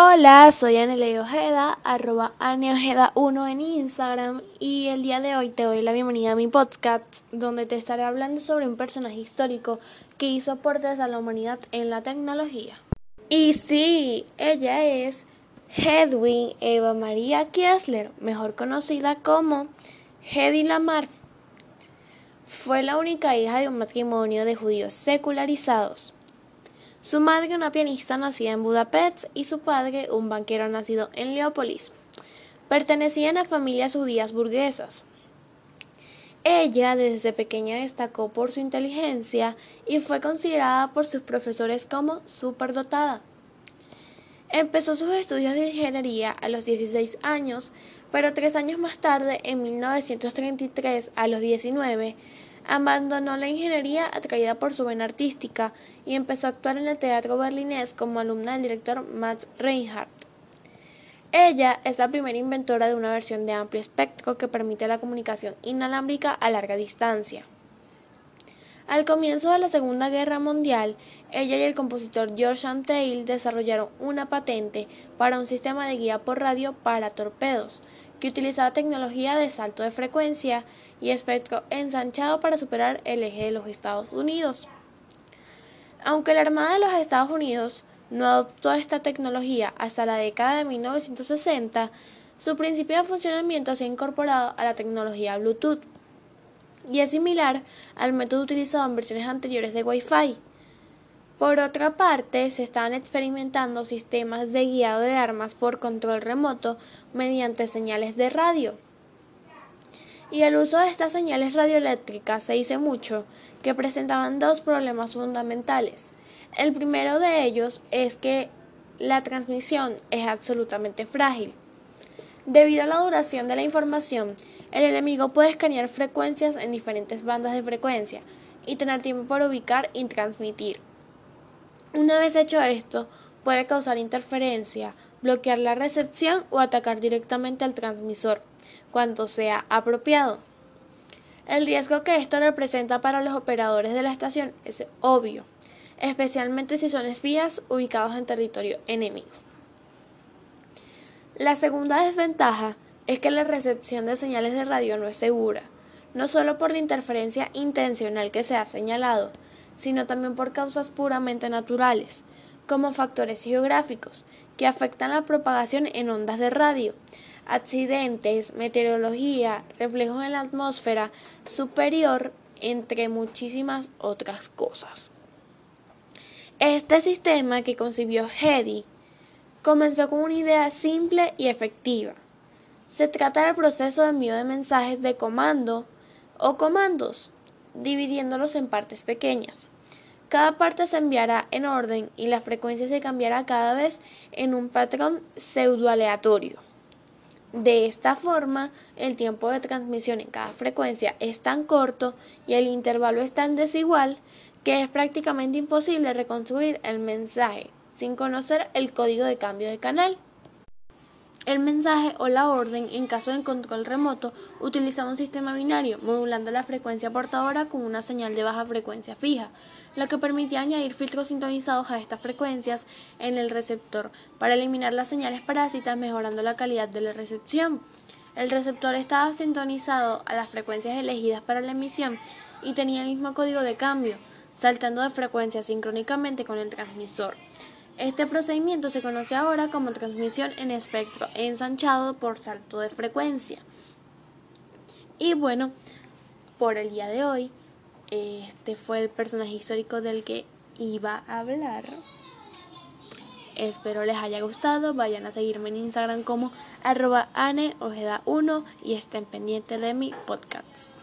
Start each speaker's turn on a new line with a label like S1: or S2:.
S1: Hola, soy Anelei Ojeda, arroba Aneojeda1 en Instagram y el día de hoy te doy la bienvenida a mi podcast donde te estaré hablando sobre un personaje histórico que hizo aportes a la humanidad en la tecnología. Y sí, ella es Hedwig Eva María Kiesler, mejor conocida como Hedy Lamar. Fue la única hija de un matrimonio de judíos secularizados. Su madre una pianista nacida en Budapest y su padre un banquero nacido en Leópolis. Pertenecían a familias judías burguesas. Ella desde pequeña destacó por su inteligencia y fue considerada por sus profesores como superdotada. Empezó sus estudios de ingeniería a los 16 años, pero tres años más tarde, en 1933, a los 19, Abandonó la ingeniería atraída por su vena artística y empezó a actuar en el teatro berlinés como alumna del director Max Reinhardt. Ella es la primera inventora de una versión de amplio espectro que permite la comunicación inalámbrica a larga distancia. Al comienzo de la Segunda Guerra Mundial, ella y el compositor George Antheil desarrollaron una patente para un sistema de guía por radio para torpedos, que utilizaba tecnología de salto de frecuencia y espectro ensanchado para superar el eje de los Estados Unidos. Aunque la Armada de los Estados Unidos no adoptó esta tecnología hasta la década de 1960, su principio de funcionamiento se ha incorporado a la tecnología Bluetooth y es similar al método utilizado en versiones anteriores de Wi-Fi. Por otra parte, se están experimentando sistemas de guiado de armas por control remoto mediante señales de radio. Y el uso de estas señales radioeléctricas se dice mucho que presentaban dos problemas fundamentales. El primero de ellos es que la transmisión es absolutamente frágil. Debido a la duración de la información, el enemigo puede escanear frecuencias en diferentes bandas de frecuencia y tener tiempo para ubicar y transmitir. Una vez hecho esto, puede causar interferencia, bloquear la recepción o atacar directamente al transmisor, cuando sea apropiado. El riesgo que esto representa para los operadores de la estación es obvio, especialmente si son espías ubicados en territorio enemigo. La segunda desventaja es que la recepción de señales de radio no es segura, no solo por la interferencia intencional que se ha señalado, sino también por causas puramente naturales, como factores geográficos, que afectan la propagación en ondas de radio, accidentes, meteorología, reflejos en la atmósfera superior, entre muchísimas otras cosas. Este sistema que concibió Hedy comenzó con una idea simple y efectiva. Se trata del proceso de envío de mensajes de comando o comandos, dividiéndolos en partes pequeñas. Cada parte se enviará en orden y la frecuencia se cambiará cada vez en un patrón pseudoaleatorio. De esta forma, el tiempo de transmisión en cada frecuencia es tan corto y el intervalo es tan desigual que es prácticamente imposible reconstruir el mensaje sin conocer el código de cambio de canal. El mensaje o la orden, en caso de control remoto, utilizaba un sistema binario, modulando la frecuencia portadora con una señal de baja frecuencia fija, lo que permitía añadir filtros sintonizados a estas frecuencias en el receptor para eliminar las señales parásitas, mejorando la calidad de la recepción. El receptor estaba sintonizado a las frecuencias elegidas para la emisión y tenía el mismo código de cambio, saltando de frecuencia sincrónicamente con el transmisor. Este procedimiento se conoce ahora como transmisión en espectro ensanchado por salto de frecuencia. Y bueno, por el día de hoy, este fue el personaje histórico del que iba a hablar. Espero les haya gustado. Vayan a seguirme en Instagram como arroba aneojeda1 y estén pendientes de mi podcast.